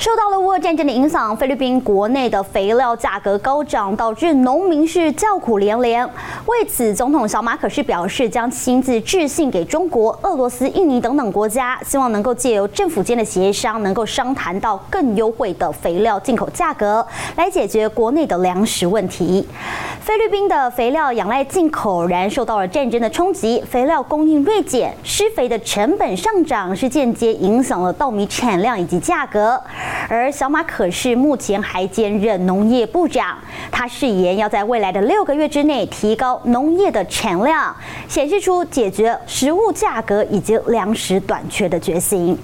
受到了俄乌战争的影响，菲律宾国内的肥料价格高涨，导致农民是叫苦连连。为此，总统小马可是表示，将亲自致信给中国、俄罗斯、印尼等等国家，希望能够借由政府间的协商，能够商谈到更优惠的肥料进口价格，来解决国内的粮食问题。菲律宾的肥料仰赖进口，然受到了战争的冲击，肥料供应锐减，施肥的成本上涨，是间接影响了稻米产量以及价格。而小马可是目前还兼任农业部长，他誓言要在未来的六个月之内提高农业的产量，显示出解决食物价格以及粮食短缺的决心。